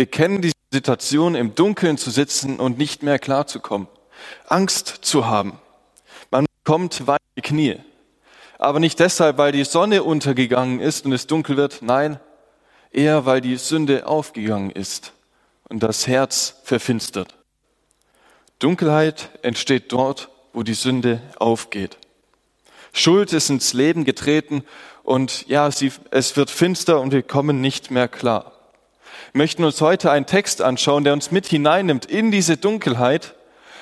Wir kennen die Situation, im Dunkeln zu sitzen und nicht mehr klarzukommen. Angst zu haben. Man kommt weit die Knie. Aber nicht deshalb, weil die Sonne untergegangen ist und es dunkel wird. Nein, eher weil die Sünde aufgegangen ist und das Herz verfinstert. Dunkelheit entsteht dort, wo die Sünde aufgeht. Schuld ist ins Leben getreten und ja, sie, es wird finster und wir kommen nicht mehr klar. Möchten uns heute einen Text anschauen, der uns mit hineinnimmt in diese Dunkelheit,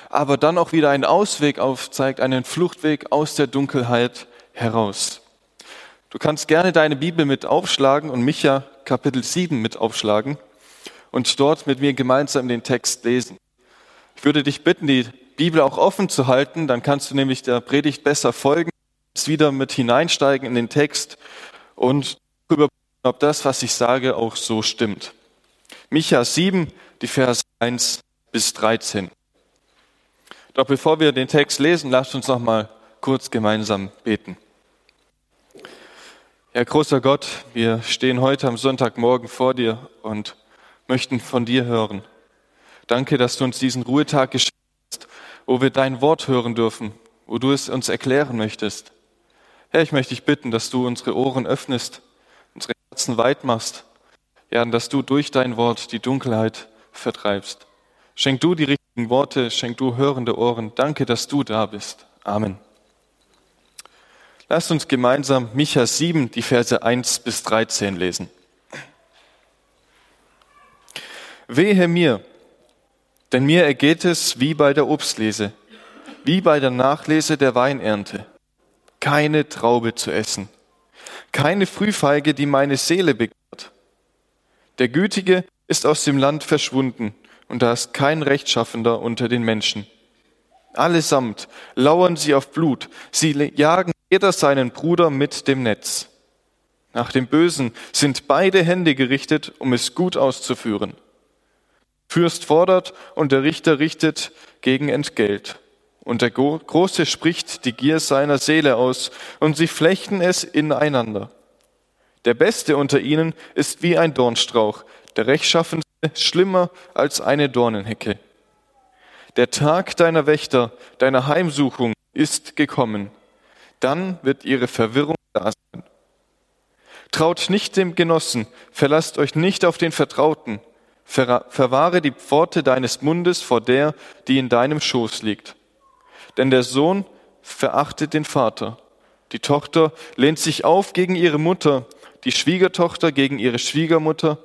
aber dann auch wieder einen Ausweg aufzeigt, einen Fluchtweg aus der Dunkelheit heraus. Du kannst gerne deine Bibel mit aufschlagen und Micha Kapitel 7 mit aufschlagen und dort mit mir gemeinsam den Text lesen. Ich würde dich bitten, die Bibel auch offen zu halten, dann kannst du nämlich der Predigt besser folgen, wieder mit hineinsteigen in den Text und überprüfen, ob das, was ich sage, auch so stimmt. Micha 7, die Verse 1 bis 13. Doch bevor wir den Text lesen, lasst uns noch mal kurz gemeinsam beten. Herr großer Gott, wir stehen heute am Sonntagmorgen vor dir und möchten von dir hören. Danke, dass du uns diesen Ruhetag geschenkt hast, wo wir dein Wort hören dürfen, wo du es uns erklären möchtest. Herr, ich möchte dich bitten, dass du unsere Ohren öffnest, unsere Herzen weit machst, ja, dass du durch dein Wort die Dunkelheit vertreibst. Schenk du die richtigen Worte, schenk du hörende Ohren. Danke, dass du da bist. Amen. Lasst uns gemeinsam Micha 7, die Verse 1 bis 13 lesen. Wehe mir, denn mir ergeht es wie bei der Obstlese, wie bei der Nachlese der Weinernte. Keine Traube zu essen, keine Frühfeige, die meine Seele begehrt. Der Gütige ist aus dem Land verschwunden, und da ist kein Rechtschaffender unter den Menschen. Allesamt lauern sie auf Blut, sie jagen jeder seinen Bruder mit dem Netz. Nach dem Bösen sind beide Hände gerichtet, um es gut auszuführen. Fürst fordert und der Richter richtet gegen Entgelt. Und der Große spricht die Gier seiner Seele aus, und sie flechten es ineinander. Der Beste unter ihnen ist wie ein Dornstrauch, der Rechtschaffenste schlimmer als eine Dornenhecke. Der Tag deiner Wächter, deiner Heimsuchung ist gekommen. Dann wird ihre Verwirrung da sein. Traut nicht dem Genossen, verlasst euch nicht auf den Vertrauten, Verwahre die Pforte deines Mundes vor der, die in deinem Schoß liegt. Denn der Sohn verachtet den Vater. Die Tochter lehnt sich auf gegen ihre Mutter, die Schwiegertochter gegen ihre Schwiegermutter.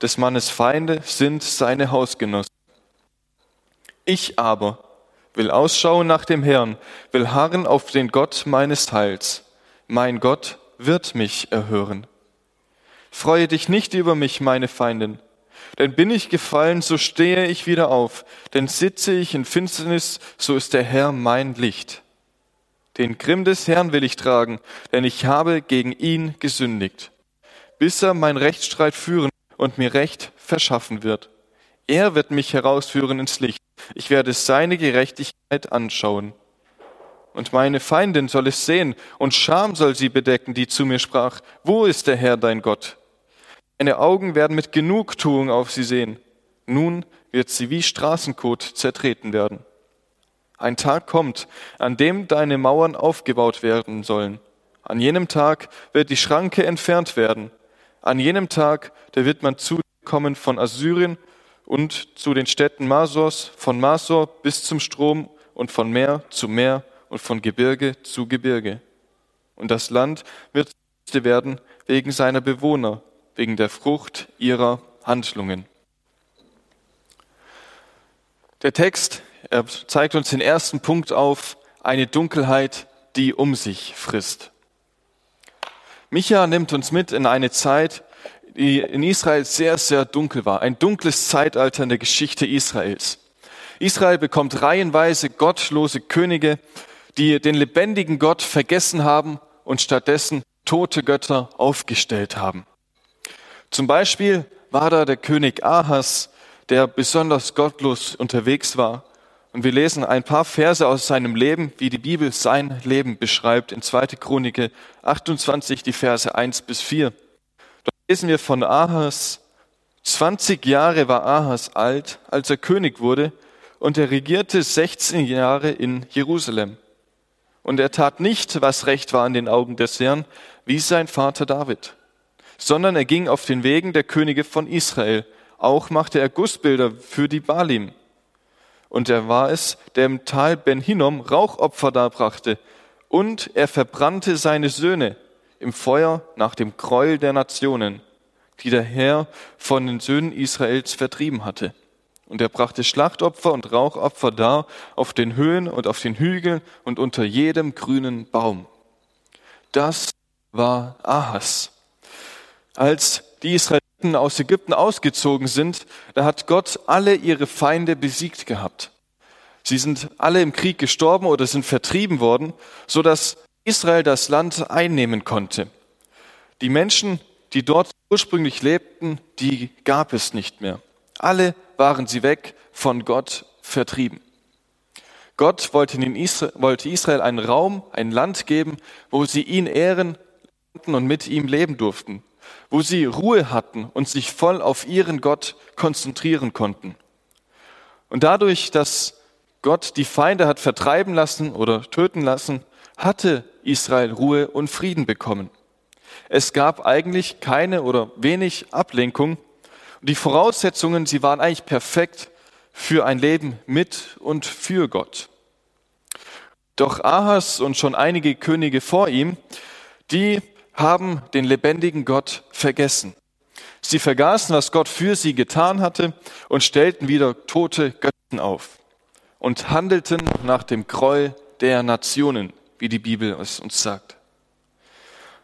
Des Mannes Feinde sind seine Hausgenossen. Ich aber will ausschauen nach dem Herrn, will harren auf den Gott meines Heils. Mein Gott wird mich erhören. Freue dich nicht über mich, meine Feindin denn bin ich gefallen, so stehe ich wieder auf. Denn sitze ich in Finsternis, so ist der Herr mein Licht. Den Grimm des Herrn will ich tragen, denn ich habe gegen ihn gesündigt. Bis er mein Rechtsstreit führen und mir Recht verschaffen wird. Er wird mich herausführen ins Licht. Ich werde seine Gerechtigkeit anschauen. Und meine Feindin soll es sehen, und Scham soll sie bedecken, die zu mir sprach, wo ist der Herr dein Gott? Deine Augen werden mit Genugtuung auf sie sehen. Nun wird sie wie Straßenkot zertreten werden. Ein Tag kommt, an dem deine Mauern aufgebaut werden sollen. An jenem Tag wird die Schranke entfernt werden. An jenem Tag, da wird man zukommen von Assyrien und zu den Städten Masors, von Masor bis zum Strom und von Meer zu Meer und von Gebirge zu Gebirge. Und das Land wird werden wegen seiner Bewohner, wegen der Frucht ihrer Handlungen. Der Text zeigt uns den ersten Punkt auf, eine Dunkelheit, die um sich frisst. Micha nimmt uns mit in eine Zeit, die in Israel sehr, sehr dunkel war. Ein dunkles Zeitalter in der Geschichte Israels. Israel bekommt reihenweise gottlose Könige, die den lebendigen Gott vergessen haben und stattdessen tote Götter aufgestellt haben. Zum Beispiel war da der König Ahas, der besonders gottlos unterwegs war. Und wir lesen ein paar Verse aus seinem Leben, wie die Bibel sein Leben beschreibt, in 2. Chronik 28, die Verse 1 bis 4. Dort lesen wir von Ahas, 20 Jahre war Ahas alt, als er König wurde, und er regierte 16 Jahre in Jerusalem. Und er tat nicht, was recht war in den Augen des Herrn, wie sein Vater David, sondern er ging auf den Wegen der Könige von Israel. Auch machte er Gussbilder für die Balim. Und er war es, der im Tal Ben Hinnom Rauchopfer darbrachte. Und er verbrannte seine Söhne im Feuer nach dem Gräuel der Nationen, die der Herr von den Söhnen Israels vertrieben hatte. Und er brachte Schlachtopfer und Rauchopfer dar auf den Höhen und auf den Hügeln und unter jedem grünen Baum. Das war Ahas. Als die Israeliten aus Ägypten ausgezogen sind, da hat Gott alle ihre Feinde besiegt gehabt. Sie sind alle im Krieg gestorben oder sind vertrieben worden, so dass Israel das Land einnehmen konnte. Die Menschen, die dort ursprünglich lebten, die gab es nicht mehr. Alle waren sie weg, von Gott vertrieben. Gott wollte, Israel, wollte Israel einen Raum, ein Land geben, wo sie ihn ehren und mit ihm leben durften, wo sie Ruhe hatten und sich voll auf ihren Gott konzentrieren konnten. Und dadurch, dass Gott die Feinde hat vertreiben lassen oder töten lassen, hatte Israel Ruhe und Frieden bekommen. Es gab eigentlich keine oder wenig Ablenkung die Voraussetzungen, sie waren eigentlich perfekt für ein Leben mit und für Gott. Doch Ahas und schon einige Könige vor ihm, die haben den lebendigen Gott vergessen. Sie vergaßen, was Gott für sie getan hatte und stellten wieder tote Götzen auf und handelten nach dem Gräuel der Nationen, wie die Bibel es uns sagt.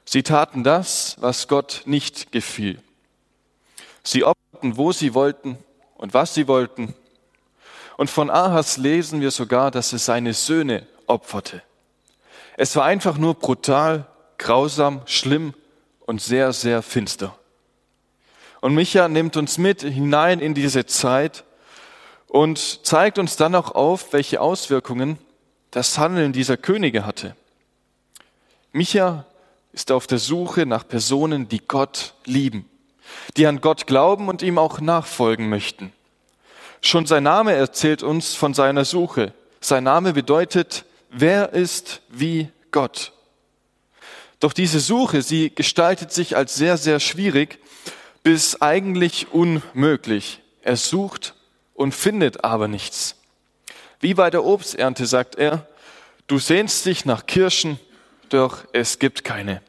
Sie taten das, was Gott nicht gefiel. Sie opferten, wo sie wollten und was sie wollten. Und von Ahas lesen wir sogar, dass er seine Söhne opferte. Es war einfach nur brutal, grausam, schlimm und sehr, sehr finster. Und Micha nimmt uns mit hinein in diese Zeit und zeigt uns dann auch auf, welche Auswirkungen das Handeln dieser Könige hatte. Micha ist auf der Suche nach Personen, die Gott lieben die an Gott glauben und ihm auch nachfolgen möchten. Schon sein Name erzählt uns von seiner Suche. Sein Name bedeutet, wer ist wie Gott? Doch diese Suche, sie gestaltet sich als sehr, sehr schwierig bis eigentlich unmöglich. Er sucht und findet aber nichts. Wie bei der Obsternte sagt er, du sehnst dich nach Kirschen, doch es gibt keine.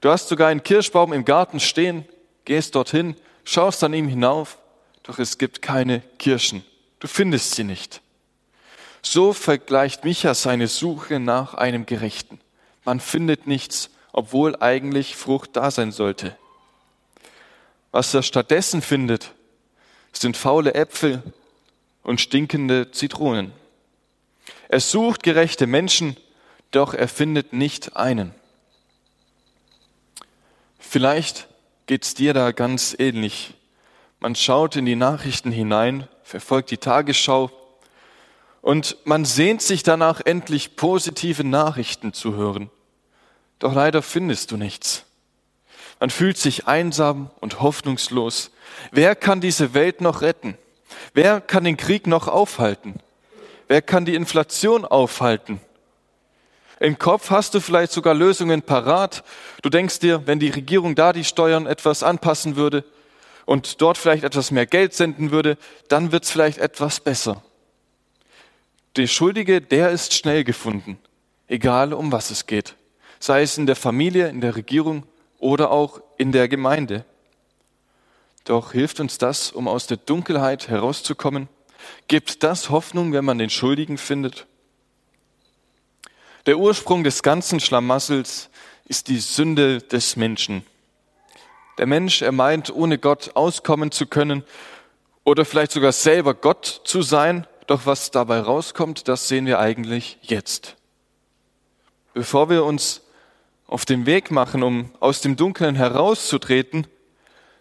Du hast sogar einen Kirschbaum im Garten stehen, gehst dorthin, schaust an ihm hinauf, doch es gibt keine Kirschen. Du findest sie nicht. So vergleicht Micha seine Suche nach einem Gerechten. Man findet nichts, obwohl eigentlich Frucht da sein sollte. Was er stattdessen findet, sind faule Äpfel und stinkende Zitronen. Er sucht gerechte Menschen, doch er findet nicht einen. Vielleicht geht's dir da ganz ähnlich. Man schaut in die Nachrichten hinein, verfolgt die Tagesschau und man sehnt sich danach, endlich positive Nachrichten zu hören. Doch leider findest du nichts. Man fühlt sich einsam und hoffnungslos. Wer kann diese Welt noch retten? Wer kann den Krieg noch aufhalten? Wer kann die Inflation aufhalten? Im Kopf hast du vielleicht sogar Lösungen parat. Du denkst dir, wenn die Regierung da die Steuern etwas anpassen würde und dort vielleicht etwas mehr Geld senden würde, dann wird es vielleicht etwas besser. Der Schuldige, der ist schnell gefunden, egal um was es geht. Sei es in der Familie, in der Regierung oder auch in der Gemeinde. Doch hilft uns das, um aus der Dunkelheit herauszukommen? Gibt das Hoffnung, wenn man den Schuldigen findet? Der Ursprung des ganzen Schlamassels ist die Sünde des Menschen. Der Mensch, er meint, ohne Gott auskommen zu können oder vielleicht sogar selber Gott zu sein, doch was dabei rauskommt, das sehen wir eigentlich jetzt. Bevor wir uns auf den Weg machen, um aus dem Dunkeln herauszutreten,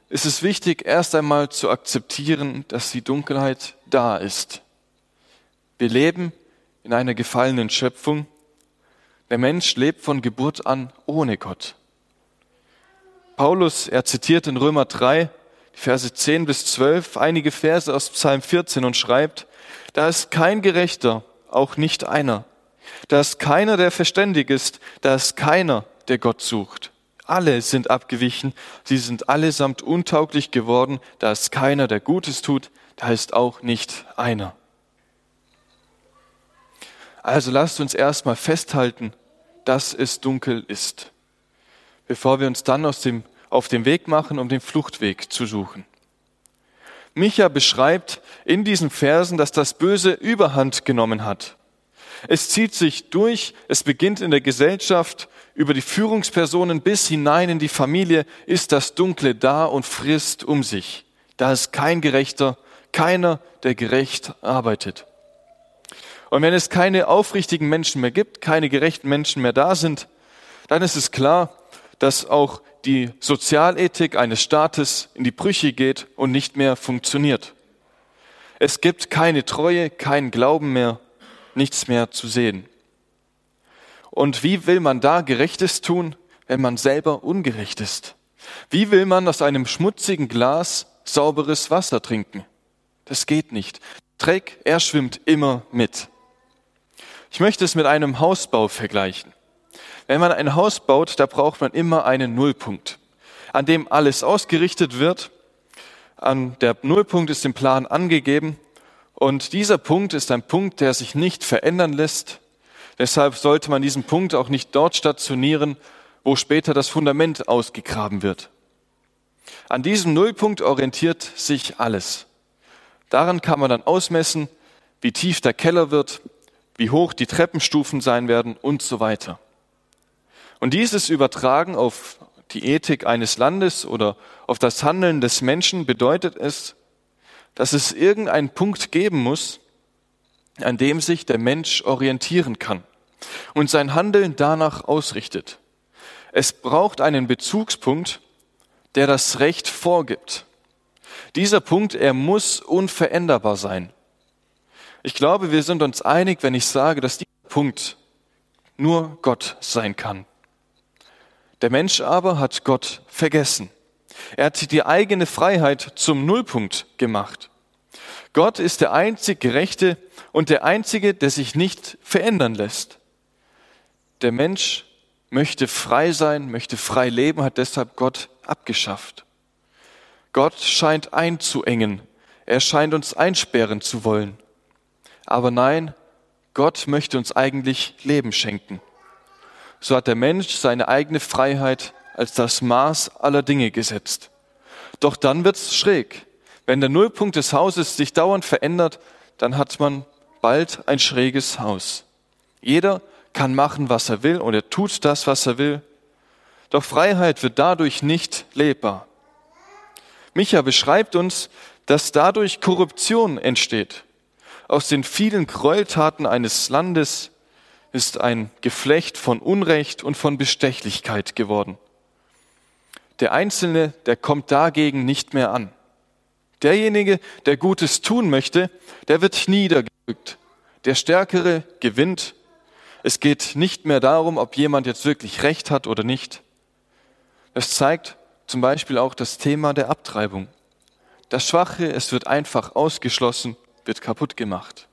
ist es wichtig, erst einmal zu akzeptieren, dass die Dunkelheit da ist. Wir leben in einer gefallenen Schöpfung der Mensch lebt von Geburt an ohne Gott. Paulus, er zitiert in Römer 3 Verse 10 bis 12, einige Verse aus Psalm 14 und schreibt, da ist kein Gerechter, auch nicht einer. Da ist keiner, der verständig ist, da ist keiner, der Gott sucht. Alle sind abgewichen, sie sind allesamt untauglich geworden, da ist keiner, der Gutes tut, da ist auch nicht einer. Also lasst uns erstmal festhalten, dass es dunkel ist, bevor wir uns dann aus dem, auf den Weg machen, um den Fluchtweg zu suchen. Micha beschreibt in diesen Versen, dass das Böse Überhand genommen hat. Es zieht sich durch, es beginnt in der Gesellschaft, über die Führungspersonen bis hinein in die Familie ist das Dunkle da und frisst um sich. Da ist kein Gerechter, keiner, der gerecht arbeitet. Und wenn es keine aufrichtigen Menschen mehr gibt, keine gerechten Menschen mehr da sind, dann ist es klar, dass auch die Sozialethik eines Staates in die Brüche geht und nicht mehr funktioniert. Es gibt keine Treue, keinen Glauben mehr, nichts mehr zu sehen. Und wie will man da Gerechtes tun, wenn man selber ungerecht ist? Wie will man aus einem schmutzigen Glas sauberes Wasser trinken? Das geht nicht. Dreck, er schwimmt immer mit. Ich möchte es mit einem Hausbau vergleichen. Wenn man ein Haus baut, da braucht man immer einen Nullpunkt, an dem alles ausgerichtet wird. An der Nullpunkt ist im Plan angegeben und dieser Punkt ist ein Punkt, der sich nicht verändern lässt. Deshalb sollte man diesen Punkt auch nicht dort stationieren, wo später das Fundament ausgegraben wird. An diesem Nullpunkt orientiert sich alles. Daran kann man dann ausmessen, wie tief der Keller wird, wie hoch die Treppenstufen sein werden und so weiter. Und dieses Übertragen auf die Ethik eines Landes oder auf das Handeln des Menschen bedeutet es, dass es irgendeinen Punkt geben muss, an dem sich der Mensch orientieren kann und sein Handeln danach ausrichtet. Es braucht einen Bezugspunkt, der das Recht vorgibt. Dieser Punkt, er muss unveränderbar sein. Ich glaube, wir sind uns einig, wenn ich sage, dass dieser Punkt nur Gott sein kann. Der Mensch aber hat Gott vergessen. Er hat die eigene Freiheit zum Nullpunkt gemacht. Gott ist der einzig Gerechte und der Einzige, der sich nicht verändern lässt. Der Mensch möchte frei sein, möchte frei leben, hat deshalb Gott abgeschafft. Gott scheint einzuengen. Er scheint uns einsperren zu wollen. Aber nein, Gott möchte uns eigentlich Leben schenken. So hat der Mensch seine eigene Freiheit als das Maß aller Dinge gesetzt. Doch dann wird's schräg. Wenn der Nullpunkt des Hauses sich dauernd verändert, dann hat man bald ein schräges Haus. Jeder kann machen, was er will und er tut das, was er will. Doch Freiheit wird dadurch nicht lebbar. Micha beschreibt uns, dass dadurch Korruption entsteht. Aus den vielen Gräueltaten eines Landes ist ein Geflecht von Unrecht und von Bestechlichkeit geworden. Der Einzelne, der kommt dagegen nicht mehr an. Derjenige, der Gutes tun möchte, der wird niedergedrückt. Der Stärkere gewinnt. Es geht nicht mehr darum, ob jemand jetzt wirklich Recht hat oder nicht. Es zeigt zum Beispiel auch das Thema der Abtreibung. Das Schwache, es wird einfach ausgeschlossen wird kaputt gemacht.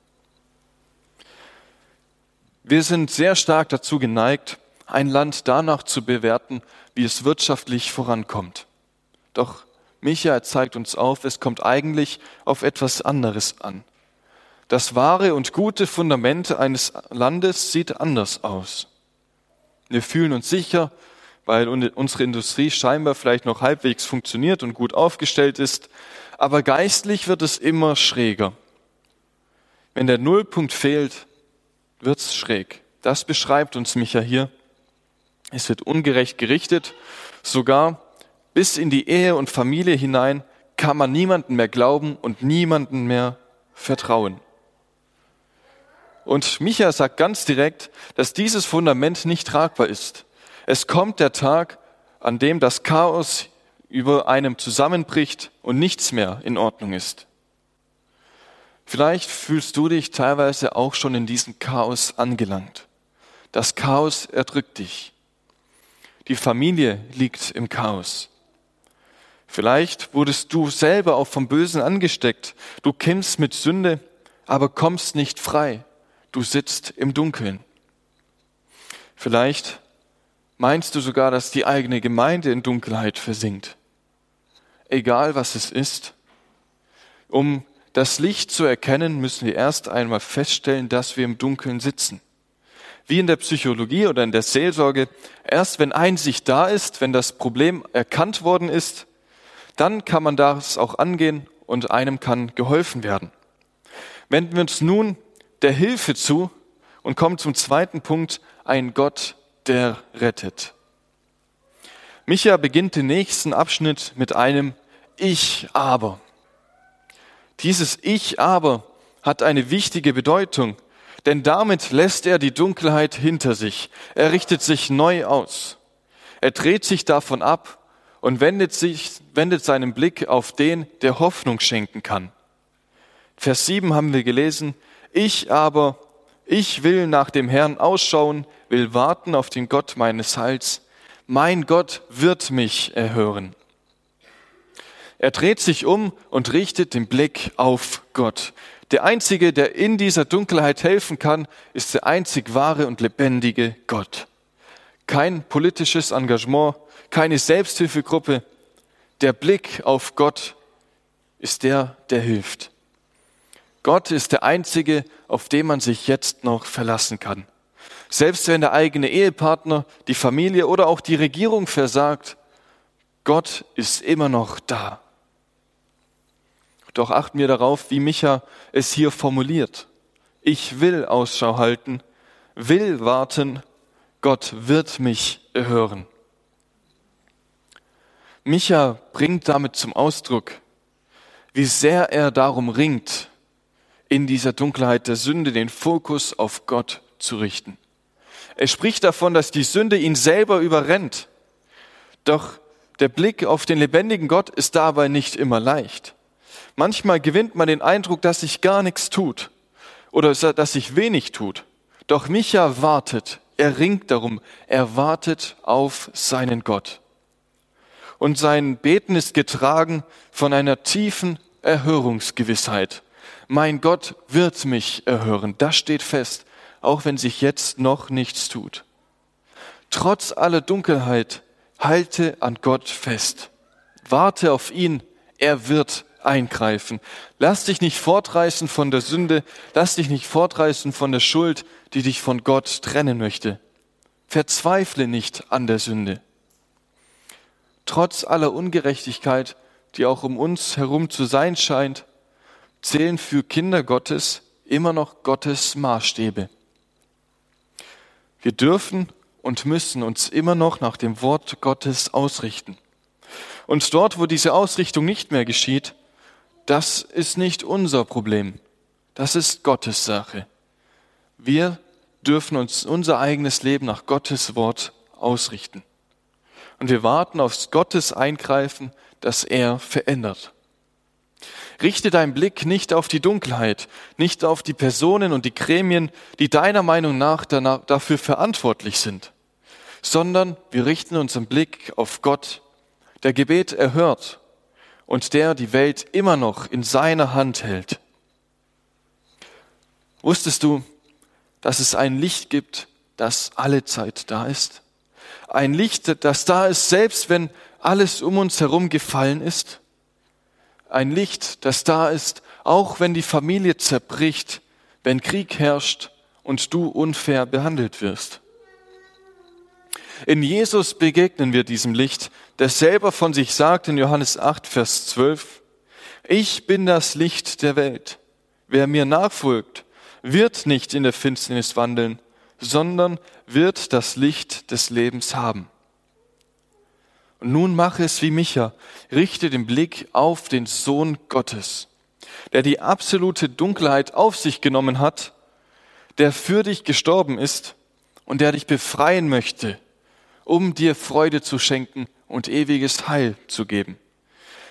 Wir sind sehr stark dazu geneigt, ein Land danach zu bewerten, wie es wirtschaftlich vorankommt. Doch Michael zeigt uns auf, es kommt eigentlich auf etwas anderes an. Das wahre und gute Fundament eines Landes sieht anders aus. Wir fühlen uns sicher, weil unsere Industrie scheinbar vielleicht noch halbwegs funktioniert und gut aufgestellt ist, aber geistlich wird es immer schräger. Wenn der Nullpunkt fehlt, wird's schräg. Das beschreibt uns Micha hier. Es wird ungerecht gerichtet. Sogar bis in die Ehe und Familie hinein kann man niemanden mehr glauben und niemanden mehr vertrauen. Und Micha sagt ganz direkt, dass dieses Fundament nicht tragbar ist. Es kommt der Tag, an dem das Chaos über einem zusammenbricht und nichts mehr in Ordnung ist. Vielleicht fühlst du dich teilweise auch schon in diesem Chaos angelangt. Das Chaos erdrückt dich. Die Familie liegt im Chaos. Vielleicht wurdest du selber auch vom Bösen angesteckt. Du kämpfst mit Sünde, aber kommst nicht frei. Du sitzt im Dunkeln. Vielleicht meinst du sogar, dass die eigene Gemeinde in Dunkelheit versinkt. Egal was es ist, um das Licht zu erkennen, müssen wir erst einmal feststellen, dass wir im Dunkeln sitzen. Wie in der Psychologie oder in der Seelsorge, erst wenn Einsicht da ist, wenn das Problem erkannt worden ist, dann kann man das auch angehen und einem kann geholfen werden. Wenden wir uns nun der Hilfe zu und kommen zum zweiten Punkt, ein Gott, der rettet. Micha beginnt den nächsten Abschnitt mit einem Ich aber. Dieses Ich aber hat eine wichtige Bedeutung, denn damit lässt er die Dunkelheit hinter sich. Er richtet sich neu aus. Er dreht sich davon ab und wendet, sich, wendet seinen Blick auf den, der Hoffnung schenken kann. Vers 7 haben wir gelesen, ich aber, ich will nach dem Herrn ausschauen, will warten auf den Gott meines Heils. Mein Gott wird mich erhören. Er dreht sich um und richtet den Blick auf Gott. Der Einzige, der in dieser Dunkelheit helfen kann, ist der einzig wahre und lebendige Gott. Kein politisches Engagement, keine Selbsthilfegruppe. Der Blick auf Gott ist der, der hilft. Gott ist der Einzige, auf den man sich jetzt noch verlassen kann. Selbst wenn der eigene Ehepartner, die Familie oder auch die Regierung versagt, Gott ist immer noch da. Doch achten wir darauf, wie Micha es hier formuliert. Ich will Ausschau halten, will warten, Gott wird mich erhören. Micha bringt damit zum Ausdruck, wie sehr er darum ringt, in dieser Dunkelheit der Sünde den Fokus auf Gott zu richten. Er spricht davon, dass die Sünde ihn selber überrennt. Doch der Blick auf den lebendigen Gott ist dabei nicht immer leicht. Manchmal gewinnt man den Eindruck, dass sich gar nichts tut oder dass sich wenig tut. Doch Micha wartet, er ringt darum, er wartet auf seinen Gott und sein Beten ist getragen von einer tiefen Erhörungsgewissheit. Mein Gott wird mich erhören, das steht fest, auch wenn sich jetzt noch nichts tut. Trotz aller Dunkelheit halte an Gott fest. Warte auf ihn, er wird eingreifen. Lass dich nicht fortreißen von der Sünde, lass dich nicht fortreißen von der Schuld, die dich von Gott trennen möchte. Verzweifle nicht an der Sünde trotz aller Ungerechtigkeit, die auch um uns herum zu sein scheint, zählen für Kinder Gottes immer noch Gottes Maßstäbe. Wir dürfen und müssen uns immer noch nach dem Wort Gottes ausrichten. Und dort, wo diese Ausrichtung nicht mehr geschieht, das ist nicht unser Problem. Das ist Gottes Sache. Wir dürfen uns unser eigenes Leben nach Gottes Wort ausrichten und wir warten auf Gottes Eingreifen, dass er verändert. Richte deinen Blick nicht auf die Dunkelheit, nicht auf die Personen und die Gremien, die deiner Meinung nach dafür verantwortlich sind, sondern wir richten unseren Blick auf Gott, der Gebet erhört und der die Welt immer noch in seiner Hand hält. Wusstest du, dass es ein Licht gibt, das alle Zeit da ist? ein Licht, das da ist, selbst wenn alles um uns herum gefallen ist. Ein Licht, das da ist, auch wenn die Familie zerbricht, wenn Krieg herrscht und du unfair behandelt wirst. In Jesus begegnen wir diesem Licht, der selber von sich sagt in Johannes 8, Vers 12, ich bin das Licht der Welt. Wer mir nachfolgt, wird nicht in der Finsternis wandeln, sondern wird das Licht des Lebens haben. Und nun mache es wie Micha, richte den Blick auf den Sohn Gottes, der die absolute Dunkelheit auf sich genommen hat, der für dich gestorben ist und der dich befreien möchte, um dir Freude zu schenken und ewiges Heil zu geben,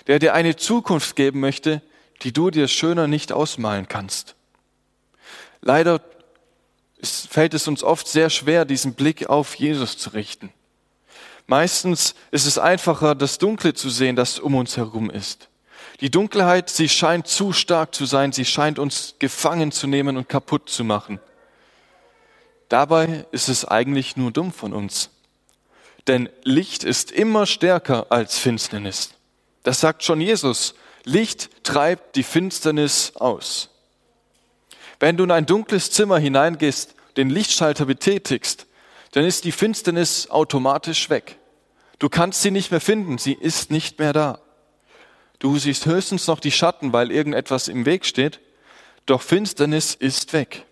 der dir eine Zukunft geben möchte, die du dir schöner nicht ausmalen kannst. Leider fällt es uns oft sehr schwer, diesen Blick auf Jesus zu richten. Meistens ist es einfacher, das Dunkle zu sehen, das um uns herum ist. Die Dunkelheit, sie scheint zu stark zu sein, sie scheint uns gefangen zu nehmen und kaputt zu machen. Dabei ist es eigentlich nur dumm von uns. Denn Licht ist immer stärker als Finsternis. Das sagt schon Jesus. Licht treibt die Finsternis aus. Wenn du in ein dunkles Zimmer hineingehst, den Lichtschalter betätigst, dann ist die Finsternis automatisch weg. Du kannst sie nicht mehr finden, sie ist nicht mehr da. Du siehst höchstens noch die Schatten, weil irgendetwas im Weg steht, doch Finsternis ist weg.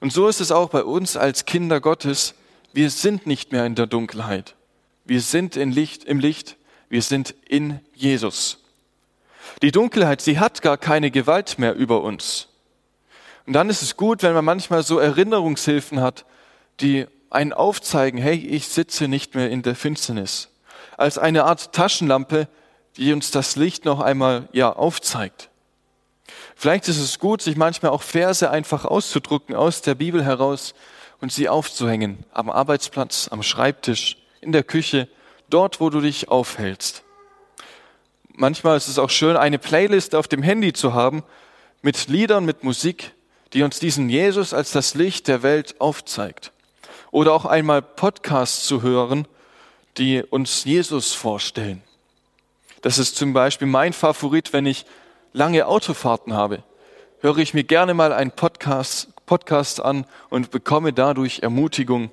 Und so ist es auch bei uns als Kinder Gottes. Wir sind nicht mehr in der Dunkelheit. Wir sind in Licht, im Licht. Wir sind in Jesus. Die Dunkelheit, sie hat gar keine Gewalt mehr über uns. Und dann ist es gut, wenn man manchmal so Erinnerungshilfen hat, die einen aufzeigen, hey, ich sitze nicht mehr in der Finsternis. Als eine Art Taschenlampe, die uns das Licht noch einmal, ja, aufzeigt. Vielleicht ist es gut, sich manchmal auch Verse einfach auszudrucken aus der Bibel heraus und sie aufzuhängen. Am Arbeitsplatz, am Schreibtisch, in der Küche, dort, wo du dich aufhältst. Manchmal ist es auch schön, eine Playlist auf dem Handy zu haben mit Liedern, mit Musik, die uns diesen Jesus als das Licht der Welt aufzeigt oder auch einmal Podcasts zu hören, die uns Jesus vorstellen. Das ist zum Beispiel mein Favorit, wenn ich lange Autofahrten habe. Höre ich mir gerne mal einen Podcast, Podcast an und bekomme dadurch Ermutigung,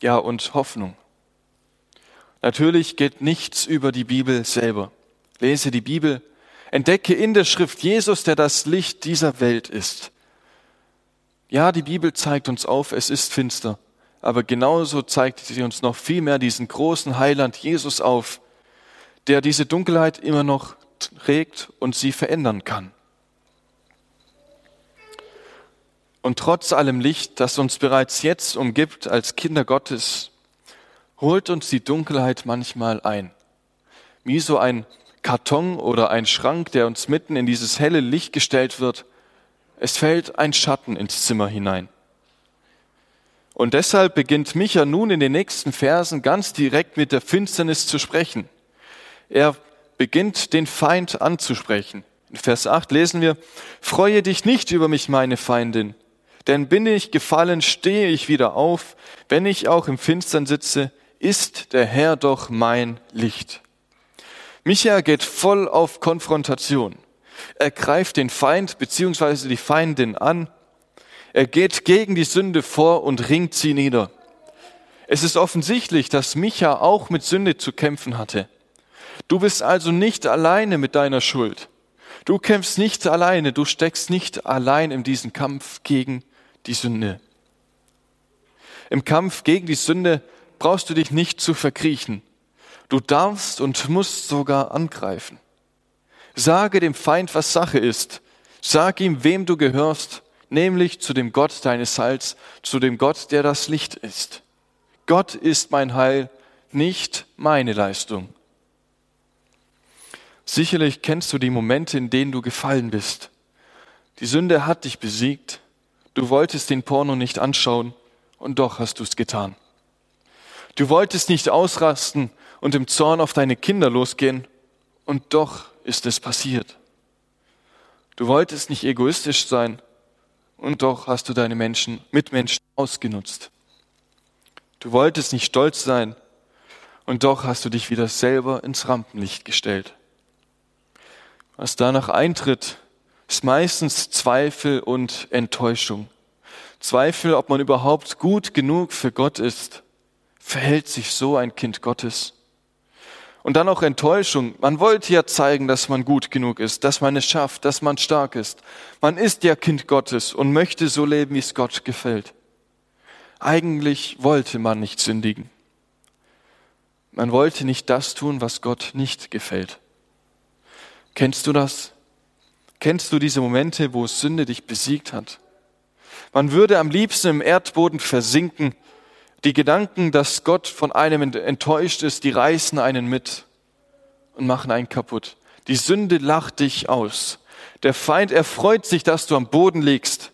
ja, und Hoffnung. Natürlich geht nichts über die Bibel selber. Lese die Bibel, entdecke in der Schrift Jesus, der das Licht dieser Welt ist. Ja, die Bibel zeigt uns auf, es ist finster aber genauso zeigt sie uns noch viel mehr diesen großen Heiland Jesus auf, der diese Dunkelheit immer noch trägt und sie verändern kann. Und trotz allem Licht, das uns bereits jetzt umgibt als Kinder Gottes, holt uns die Dunkelheit manchmal ein. Wie so ein Karton oder ein Schrank, der uns mitten in dieses helle Licht gestellt wird. Es fällt ein Schatten ins Zimmer hinein. Und deshalb beginnt Micha nun in den nächsten Versen ganz direkt mit der Finsternis zu sprechen. Er beginnt den Feind anzusprechen. In Vers 8 lesen wir, Freue dich nicht über mich, meine Feindin, denn bin ich gefallen, stehe ich wieder auf, wenn ich auch im Finstern sitze, ist der Herr doch mein Licht. Micha geht voll auf Konfrontation. Er greift den Feind beziehungsweise die Feindin an er geht gegen die Sünde vor und ringt sie nieder. Es ist offensichtlich, dass Micha auch mit Sünde zu kämpfen hatte. Du bist also nicht alleine mit deiner Schuld. Du kämpfst nicht alleine, du steckst nicht allein in diesem Kampf gegen die Sünde. Im Kampf gegen die Sünde brauchst du dich nicht zu verkriechen. Du darfst und musst sogar angreifen. Sage dem Feind, was Sache ist. Sag ihm, wem du gehörst nämlich zu dem Gott deines Heils, zu dem Gott, der das Licht ist. Gott ist mein Heil, nicht meine Leistung. Sicherlich kennst du die Momente, in denen du gefallen bist. Die Sünde hat dich besiegt. Du wolltest den Porno nicht anschauen und doch hast du es getan. Du wolltest nicht ausrasten und im Zorn auf deine Kinder losgehen und doch ist es passiert. Du wolltest nicht egoistisch sein und doch hast du deine Menschen, Mitmenschen ausgenutzt. Du wolltest nicht stolz sein und doch hast du dich wieder selber ins Rampenlicht gestellt. Was danach eintritt, ist meistens Zweifel und Enttäuschung. Zweifel, ob man überhaupt gut genug für Gott ist. Verhält sich so ein Kind Gottes? Und dann auch Enttäuschung. Man wollte ja zeigen, dass man gut genug ist, dass man es schafft, dass man stark ist. Man ist ja Kind Gottes und möchte so leben, wie es Gott gefällt. Eigentlich wollte man nicht sündigen. Man wollte nicht das tun, was Gott nicht gefällt. Kennst du das? Kennst du diese Momente, wo Sünde dich besiegt hat? Man würde am liebsten im Erdboden versinken, die Gedanken, dass Gott von einem enttäuscht ist, die reißen einen mit und machen einen kaputt. Die Sünde lacht dich aus. Der Feind erfreut sich, dass du am Boden liegst.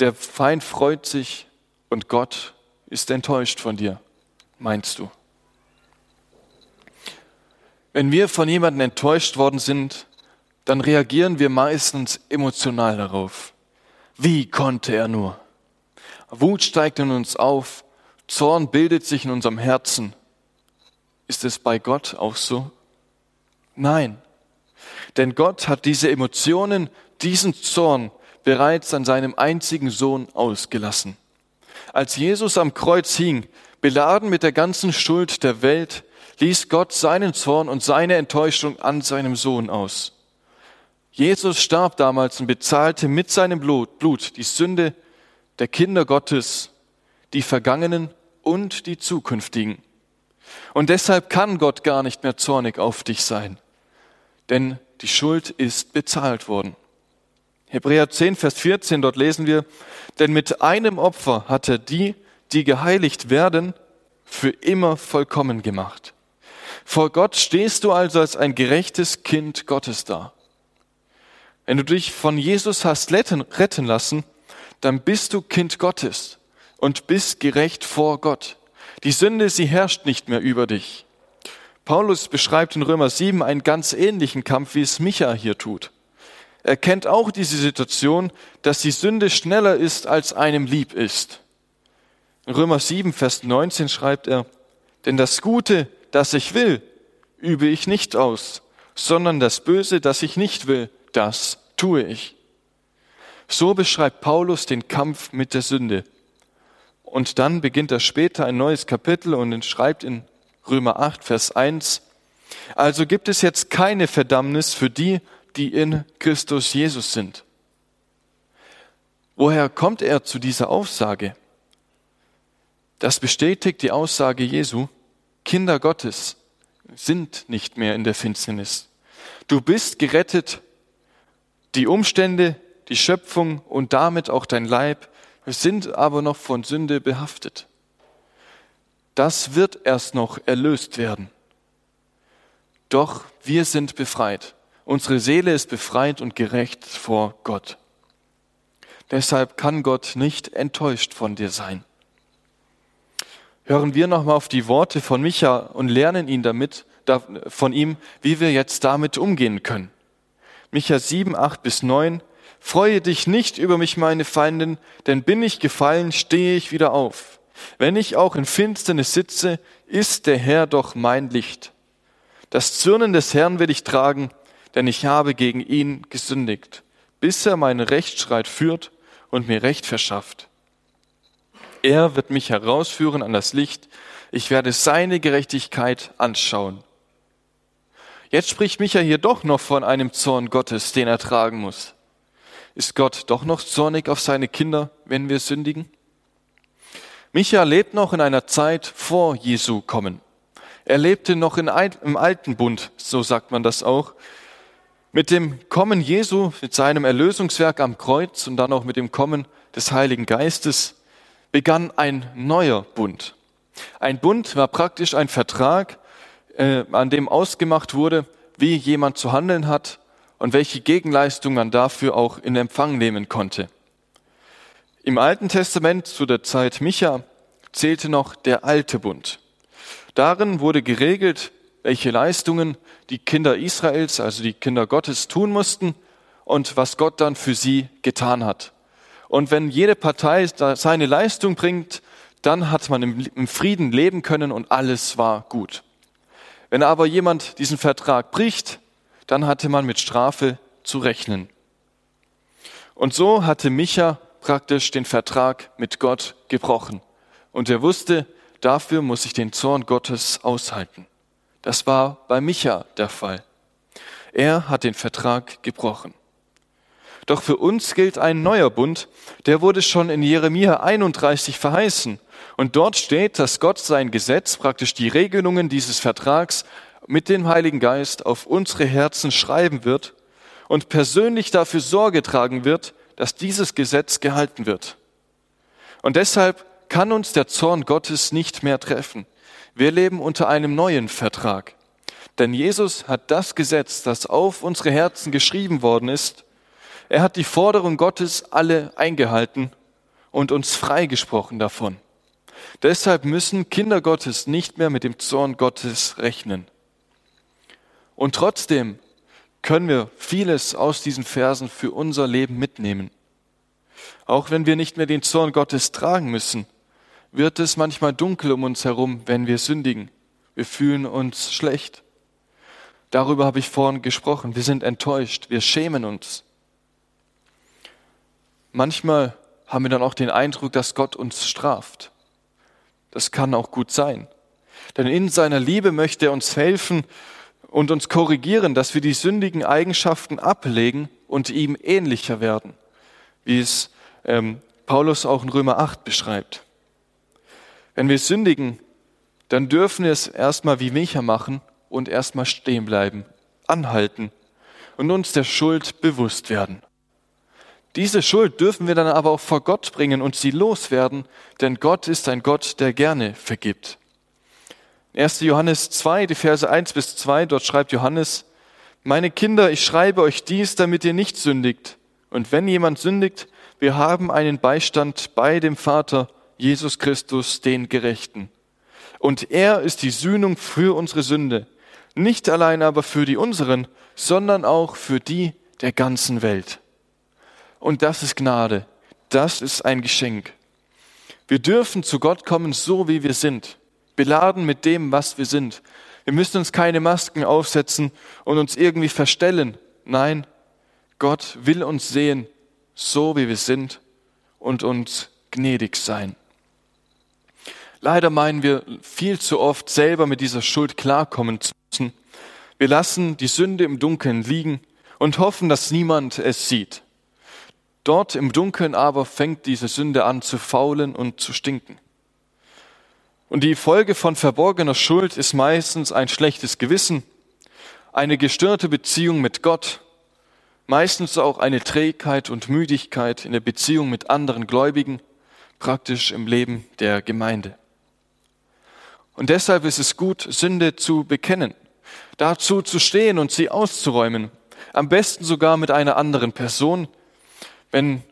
Der Feind freut sich und Gott ist enttäuscht von dir, meinst du. Wenn wir von jemandem enttäuscht worden sind, dann reagieren wir meistens emotional darauf. Wie konnte er nur? Wut steigt in uns auf, Zorn bildet sich in unserem Herzen. Ist es bei Gott auch so? Nein. Denn Gott hat diese Emotionen, diesen Zorn bereits an seinem einzigen Sohn ausgelassen. Als Jesus am Kreuz hing, beladen mit der ganzen Schuld der Welt, ließ Gott seinen Zorn und seine Enttäuschung an seinem Sohn aus. Jesus starb damals und bezahlte mit seinem Blut, Blut die Sünde der Kinder Gottes, die vergangenen und die zukünftigen. Und deshalb kann Gott gar nicht mehr zornig auf dich sein, denn die Schuld ist bezahlt worden. Hebräer 10, Vers 14, dort lesen wir, denn mit einem Opfer hat er die, die geheiligt werden, für immer vollkommen gemacht. Vor Gott stehst du also als ein gerechtes Kind Gottes da. Wenn du dich von Jesus hast retten lassen, dann bist du Kind Gottes und bist gerecht vor Gott. Die Sünde, sie herrscht nicht mehr über dich. Paulus beschreibt in Römer 7 einen ganz ähnlichen Kampf, wie es Micha hier tut. Er kennt auch diese Situation, dass die Sünde schneller ist, als einem lieb ist. In Römer 7, Vers 19 schreibt er, denn das Gute, das ich will, übe ich nicht aus, sondern das Böse, das ich nicht will, das tue ich. So beschreibt Paulus den Kampf mit der Sünde. Und dann beginnt er später ein neues Kapitel und schreibt in Römer 8, Vers 1, also gibt es jetzt keine Verdammnis für die, die in Christus Jesus sind. Woher kommt er zu dieser Aussage? Das bestätigt die Aussage Jesu, Kinder Gottes sind nicht mehr in der Finsternis. Du bist gerettet die Umstände, die Schöpfung und damit auch dein Leib sind aber noch von Sünde behaftet. Das wird erst noch erlöst werden. Doch wir sind befreit. Unsere Seele ist befreit und gerecht vor Gott. Deshalb kann Gott nicht enttäuscht von dir sein. Hören wir nochmal auf die Worte von Micha und lernen ihn damit, von ihm, wie wir jetzt damit umgehen können. Micha 7, 8 bis 9. Freue dich nicht über mich, meine Feinden, denn bin ich gefallen, stehe ich wieder auf. Wenn ich auch in Finsternis sitze, ist der Herr doch mein Licht. Das Zürnen des Herrn will ich tragen, denn ich habe gegen ihn gesündigt, bis er meinen Rechtsstreit führt und mir Recht verschafft. Er wird mich herausführen an das Licht, ich werde seine Gerechtigkeit anschauen. Jetzt spricht Micha hier doch noch von einem Zorn Gottes, den er tragen muss. Ist Gott doch noch zornig auf seine Kinder, wenn wir sündigen? Micha lebt noch in einer Zeit vor Jesu kommen. Er lebte noch in, im alten Bund, so sagt man das auch. Mit dem Kommen Jesu, mit seinem Erlösungswerk am Kreuz und dann auch mit dem Kommen des Heiligen Geistes begann ein neuer Bund. Ein Bund war praktisch ein Vertrag, äh, an dem ausgemacht wurde, wie jemand zu handeln hat und welche Gegenleistung man dafür auch in Empfang nehmen konnte. Im Alten Testament zu der Zeit Micha zählte noch der alte Bund. Darin wurde geregelt, welche Leistungen die Kinder Israels, also die Kinder Gottes, tun mussten und was Gott dann für sie getan hat. Und wenn jede Partei seine Leistung bringt, dann hat man im Frieden leben können und alles war gut. Wenn aber jemand diesen Vertrag bricht, dann hatte man mit Strafe zu rechnen. Und so hatte Micha praktisch den Vertrag mit Gott gebrochen. Und er wusste, dafür muss ich den Zorn Gottes aushalten. Das war bei Micha der Fall. Er hat den Vertrag gebrochen. Doch für uns gilt ein neuer Bund, der wurde schon in Jeremia 31 verheißen. Und dort steht, dass Gott sein Gesetz, praktisch die Regelungen dieses Vertrags mit dem Heiligen Geist auf unsere Herzen schreiben wird und persönlich dafür Sorge tragen wird, dass dieses Gesetz gehalten wird. Und deshalb kann uns der Zorn Gottes nicht mehr treffen. Wir leben unter einem neuen Vertrag. Denn Jesus hat das Gesetz, das auf unsere Herzen geschrieben worden ist, er hat die Forderung Gottes alle eingehalten und uns freigesprochen davon. Deshalb müssen Kinder Gottes nicht mehr mit dem Zorn Gottes rechnen. Und trotzdem können wir vieles aus diesen Versen für unser Leben mitnehmen. Auch wenn wir nicht mehr den Zorn Gottes tragen müssen, wird es manchmal dunkel um uns herum, wenn wir sündigen. Wir fühlen uns schlecht. Darüber habe ich vorhin gesprochen. Wir sind enttäuscht. Wir schämen uns. Manchmal haben wir dann auch den Eindruck, dass Gott uns straft. Das kann auch gut sein. Denn in seiner Liebe möchte er uns helfen und uns korrigieren, dass wir die sündigen Eigenschaften ablegen und ihm ähnlicher werden, wie es ähm, Paulus auch in Römer 8 beschreibt. Wenn wir sündigen, dann dürfen wir es erstmal wie Micha machen und erstmal stehen bleiben, anhalten und uns der Schuld bewusst werden. Diese Schuld dürfen wir dann aber auch vor Gott bringen und sie loswerden, denn Gott ist ein Gott, der gerne vergibt. 1. Johannes 2, die Verse 1 bis 2, dort schreibt Johannes, Meine Kinder, ich schreibe euch dies, damit ihr nicht sündigt. Und wenn jemand sündigt, wir haben einen Beistand bei dem Vater, Jesus Christus, den Gerechten. Und er ist die Sühnung für unsere Sünde, nicht allein aber für die unseren, sondern auch für die der ganzen Welt. Und das ist Gnade, das ist ein Geschenk. Wir dürfen zu Gott kommen, so wie wir sind, beladen mit dem, was wir sind. Wir müssen uns keine Masken aufsetzen und uns irgendwie verstellen. Nein, Gott will uns sehen, so wie wir sind und uns gnädig sein. Leider meinen wir viel zu oft selber mit dieser Schuld klarkommen zu müssen. Wir lassen die Sünde im Dunkeln liegen und hoffen, dass niemand es sieht. Dort im Dunkeln aber fängt diese Sünde an zu faulen und zu stinken. Und die Folge von verborgener Schuld ist meistens ein schlechtes Gewissen, eine gestörte Beziehung mit Gott, meistens auch eine Trägheit und Müdigkeit in der Beziehung mit anderen Gläubigen, praktisch im Leben der Gemeinde. Und deshalb ist es gut, Sünde zu bekennen, dazu zu stehen und sie auszuräumen, am besten sogar mit einer anderen Person. Wenn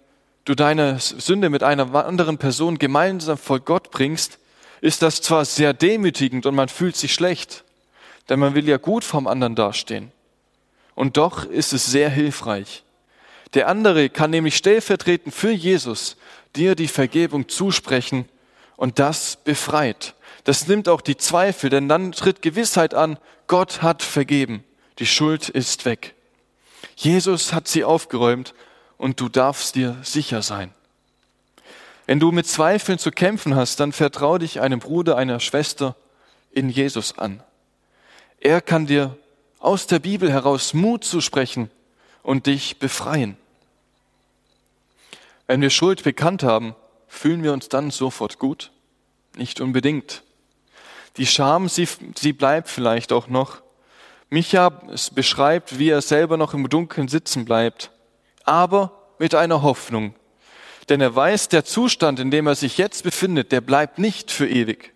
du deine Sünde mit einer anderen Person gemeinsam vor Gott bringst, ist das zwar sehr demütigend und man fühlt sich schlecht, denn man will ja gut vom anderen dastehen. Und doch ist es sehr hilfreich. Der andere kann nämlich stellvertretend für Jesus dir die Vergebung zusprechen und das befreit. Das nimmt auch die Zweifel, denn dann tritt Gewissheit an, Gott hat vergeben, die Schuld ist weg. Jesus hat sie aufgeräumt und du darfst dir sicher sein. Wenn du mit Zweifeln zu kämpfen hast, dann vertrau dich einem Bruder, einer Schwester in Jesus an. Er kann dir aus der Bibel heraus Mut zusprechen und dich befreien. Wenn wir Schuld bekannt haben, fühlen wir uns dann sofort gut? Nicht unbedingt. Die Scham, sie, sie bleibt vielleicht auch noch. Micha beschreibt, wie er selber noch im Dunkeln sitzen bleibt, aber mit einer Hoffnung. Denn er weiß, der Zustand, in dem er sich jetzt befindet, der bleibt nicht für ewig.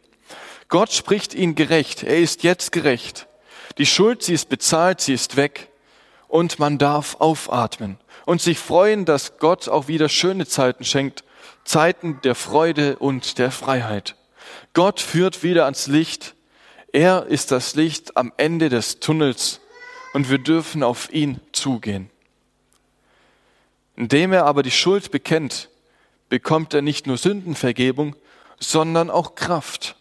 Gott spricht ihn gerecht. Er ist jetzt gerecht. Die Schuld, sie ist bezahlt, sie ist weg. Und man darf aufatmen und sich freuen, dass Gott auch wieder schöne Zeiten schenkt. Zeiten der Freude und der Freiheit. Gott führt wieder ans Licht. Er ist das Licht am Ende des Tunnels und wir dürfen auf ihn zugehen. Indem er aber die Schuld bekennt, bekommt er nicht nur Sündenvergebung, sondern auch Kraft.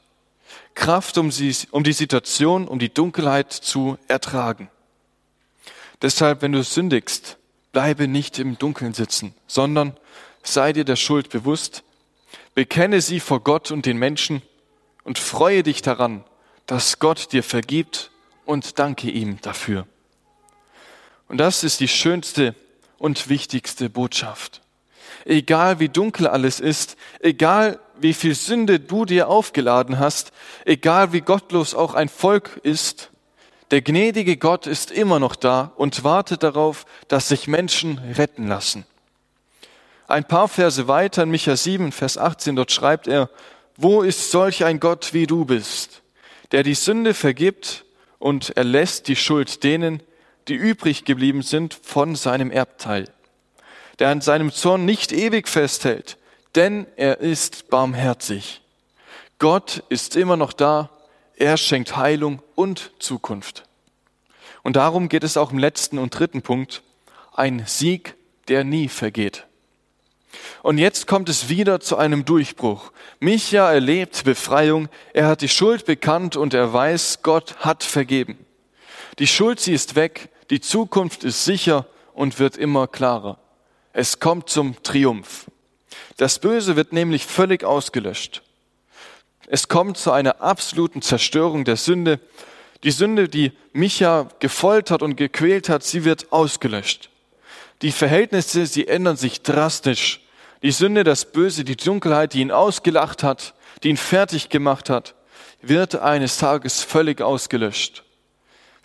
Kraft, um, sie, um die Situation, um die Dunkelheit zu ertragen. Deshalb, wenn du sündigst, bleibe nicht im Dunkeln sitzen, sondern sei dir der Schuld bewusst, bekenne sie vor Gott und den Menschen und freue dich daran, dass Gott dir vergibt und danke ihm dafür. Und das ist die schönste und wichtigste Botschaft. Egal wie dunkel alles ist, egal wie viel Sünde du dir aufgeladen hast, egal wie gottlos auch ein Volk ist, der gnädige Gott ist immer noch da und wartet darauf, dass sich Menschen retten lassen. Ein paar Verse weiter in Micha 7, Vers 18, dort schreibt er, wo ist solch ein Gott wie du bist, der die Sünde vergibt und erlässt die Schuld denen, die übrig geblieben sind von seinem Erbteil, der an seinem Zorn nicht ewig festhält, denn er ist barmherzig. Gott ist immer noch da, er schenkt Heilung und Zukunft. Und darum geht es auch im letzten und dritten Punkt. Ein Sieg, der nie vergeht. Und jetzt kommt es wieder zu einem Durchbruch. Micha erlebt Befreiung, er hat die Schuld bekannt und er weiß, Gott hat vergeben. Die Schuld, sie ist weg, die Zukunft ist sicher und wird immer klarer. Es kommt zum Triumph. Das Böse wird nämlich völlig ausgelöscht. Es kommt zu einer absoluten Zerstörung der Sünde. Die Sünde, die Micha gefoltert und gequält hat, sie wird ausgelöscht. Die Verhältnisse, sie ändern sich drastisch. Die Sünde, das Böse, die Dunkelheit, die ihn ausgelacht hat, die ihn fertig gemacht hat, wird eines Tages völlig ausgelöscht.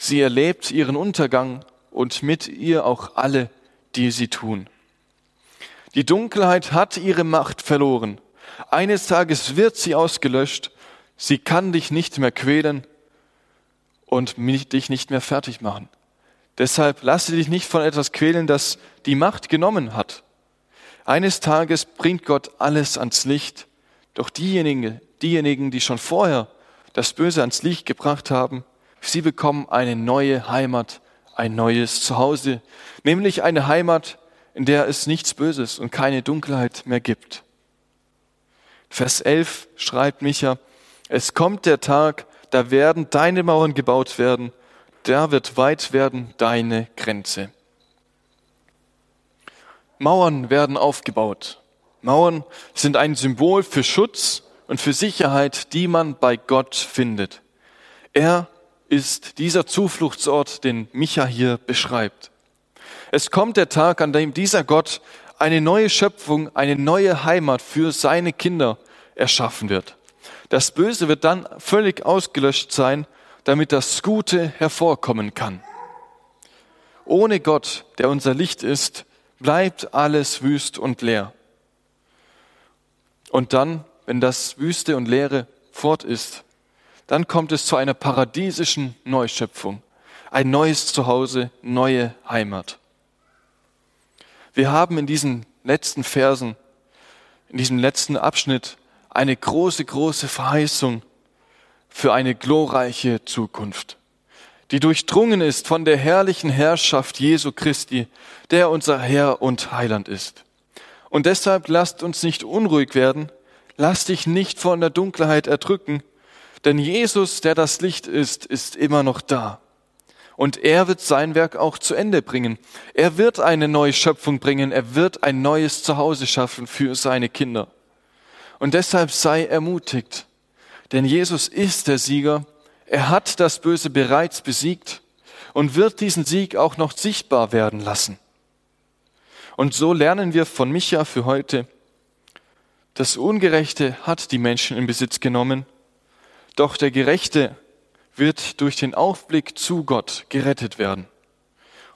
Sie erlebt ihren Untergang und mit ihr auch alle, die sie tun. Die Dunkelheit hat ihre Macht verloren. Eines Tages wird sie ausgelöscht. Sie kann dich nicht mehr quälen und dich nicht mehr fertig machen. Deshalb lasse dich nicht von etwas quälen, das die Macht genommen hat. Eines Tages bringt Gott alles ans Licht, doch diejenigen, diejenigen, die schon vorher das Böse ans Licht gebracht haben, sie bekommen eine neue Heimat, ein neues Zuhause, nämlich eine Heimat, in der es nichts Böses und keine Dunkelheit mehr gibt. Vers 11 schreibt Micha, es kommt der Tag, da werden deine Mauern gebaut werden, da wird weit werden deine Grenze. Mauern werden aufgebaut. Mauern sind ein Symbol für Schutz und für Sicherheit, die man bei Gott findet. Er ist dieser Zufluchtsort, den Micha hier beschreibt. Es kommt der Tag, an dem dieser Gott eine neue Schöpfung, eine neue Heimat für seine Kinder erschaffen wird. Das Böse wird dann völlig ausgelöscht sein, damit das Gute hervorkommen kann. Ohne Gott, der unser Licht ist, bleibt alles wüst und leer. Und dann, wenn das Wüste und Leere fort ist, dann kommt es zu einer paradiesischen Neuschöpfung. Ein neues Zuhause, neue Heimat. Wir haben in diesen letzten Versen, in diesem letzten Abschnitt eine große, große Verheißung für eine glorreiche Zukunft die durchdrungen ist von der herrlichen Herrschaft Jesu Christi, der unser Herr und Heiland ist. Und deshalb lasst uns nicht unruhig werden, lasst dich nicht von der Dunkelheit erdrücken, denn Jesus, der das Licht ist, ist immer noch da. Und er wird sein Werk auch zu Ende bringen. Er wird eine neue Schöpfung bringen. Er wird ein neues Zuhause schaffen für seine Kinder. Und deshalb sei ermutigt. Denn Jesus ist der Sieger er hat das Böse bereits besiegt und wird diesen Sieg auch noch sichtbar werden lassen. Und so lernen wir von Micha für heute, das Ungerechte hat die Menschen in Besitz genommen, doch der Gerechte wird durch den Aufblick zu Gott gerettet werden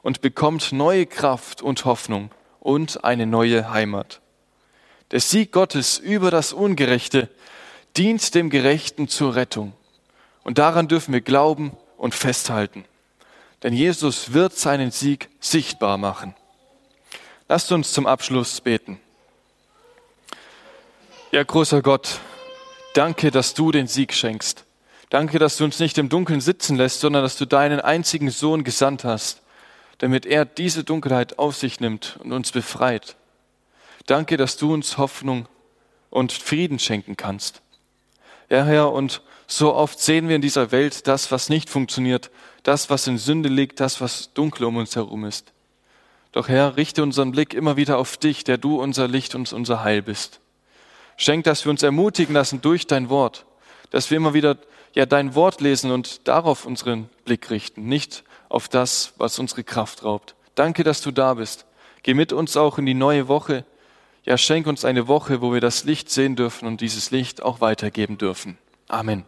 und bekommt neue Kraft und Hoffnung und eine neue Heimat. Der Sieg Gottes über das Ungerechte dient dem Gerechten zur Rettung. Und daran dürfen wir glauben und festhalten. Denn Jesus wird seinen Sieg sichtbar machen. Lasst uns zum Abschluss beten. Ja, großer Gott, danke, dass du den Sieg schenkst. Danke, dass du uns nicht im Dunkeln sitzen lässt, sondern dass du deinen einzigen Sohn gesandt hast, damit er diese Dunkelheit auf sich nimmt und uns befreit. Danke, dass du uns Hoffnung und Frieden schenken kannst. Ja, Herr, und so oft sehen wir in dieser Welt das, was nicht funktioniert, das, was in Sünde liegt, das, was dunkel um uns herum ist. Doch Herr, richte unseren Blick immer wieder auf dich, der du unser Licht und unser Heil bist. Schenk, dass wir uns ermutigen lassen durch dein Wort, dass wir immer wieder ja dein Wort lesen und darauf unseren Blick richten, nicht auf das, was unsere Kraft raubt. Danke, dass du da bist. Geh mit uns auch in die neue Woche. Ja, schenk uns eine Woche, wo wir das Licht sehen dürfen und dieses Licht auch weitergeben dürfen. Amen.